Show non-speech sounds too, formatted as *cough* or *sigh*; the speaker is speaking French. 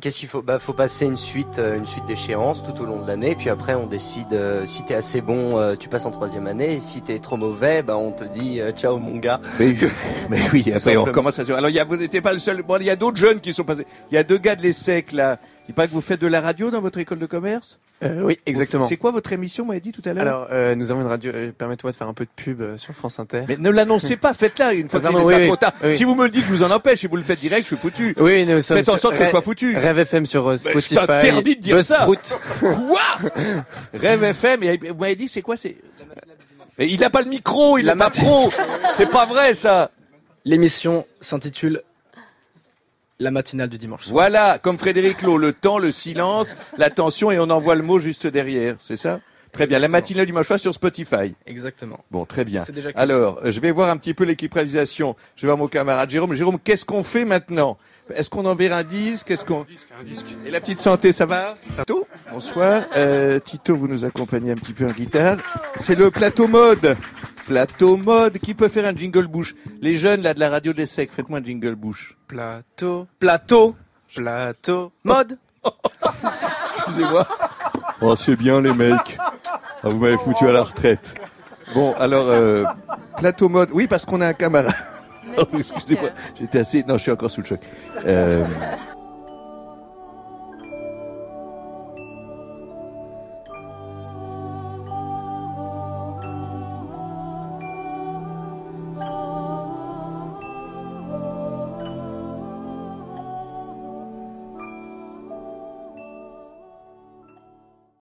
Qu'est-ce qu'il faut? Bah, faut passer une suite, euh, une suite d'échéances tout au long de l'année. Puis après, on décide euh, si t'es assez bon, euh, tu passes en troisième année. Et si t'es trop mauvais, bah, on te dit euh, ciao mon gars. Mais, *laughs* mais oui, après on recommence à se... Alors il y a, vous n'étiez pas le seul. Bon, il y a d'autres jeunes qui sont passés. Il y a deux gars de l'ESSEC là. Il paraît que vous faites de la radio dans votre école de commerce? Euh, oui, exactement. C'est quoi votre émission, vous m'avez dit tout à l'heure? Alors, euh, nous avons une radio. Euh, Permets-moi de faire un peu de pub euh, sur France Inter. Mais ne l'annoncez pas, faites-la une *laughs* fois que c'est oui, trop tard. oui. Si vous me le dites, je vous en empêche. Si vous le faites direct, je suis foutu. Oui, nous sommes Faites en sorte que je sois foutu. Rêve FM sur euh, je Spotify. t'interdis de dire ça. Quoi? Rêve FM. Et vous m'avez dit, c'est quoi C'est il n'a pas le micro, il n'a pas pro. C'est pas vrai ça. L'émission s'intitule La matinale du dimanche soir. Voilà, comme Frédéric Lowe, le temps, le silence, l'attention et on envoie le mot juste derrière. C'est ça? Très bien. La matinale du dimanche soir sur Spotify. Exactement. Bon, très bien. C'est déjà Alors, euh, je vais voir un petit peu l'équipe réalisation. Je vais voir mon camarade Jérôme. Jérôme, qu'est-ce qu'on fait maintenant? Est-ce qu'on enverra un disque? Est-ce qu'on Et la petite santé, ça va? Tito? Bonsoir. Euh, Tito, vous nous accompagnez un petit peu en guitare. C'est le plateau mode. Plateau mode. Qui peut faire un jingle bouche? Les jeunes là de la radio de l'ESSEC, faites-moi un jingle bouche. Plateau, Plateau, plateau. mode. *laughs* Excusez-moi. Oh, c'est bien les mecs. Ah, vous m'avez foutu à la retraite. Bon, alors, euh, plateau mode. Oui, parce qu'on a un camarade. Oh, *laughs* Excusez-moi, j'étais assez... Non, je suis encore sous le choc. Euh,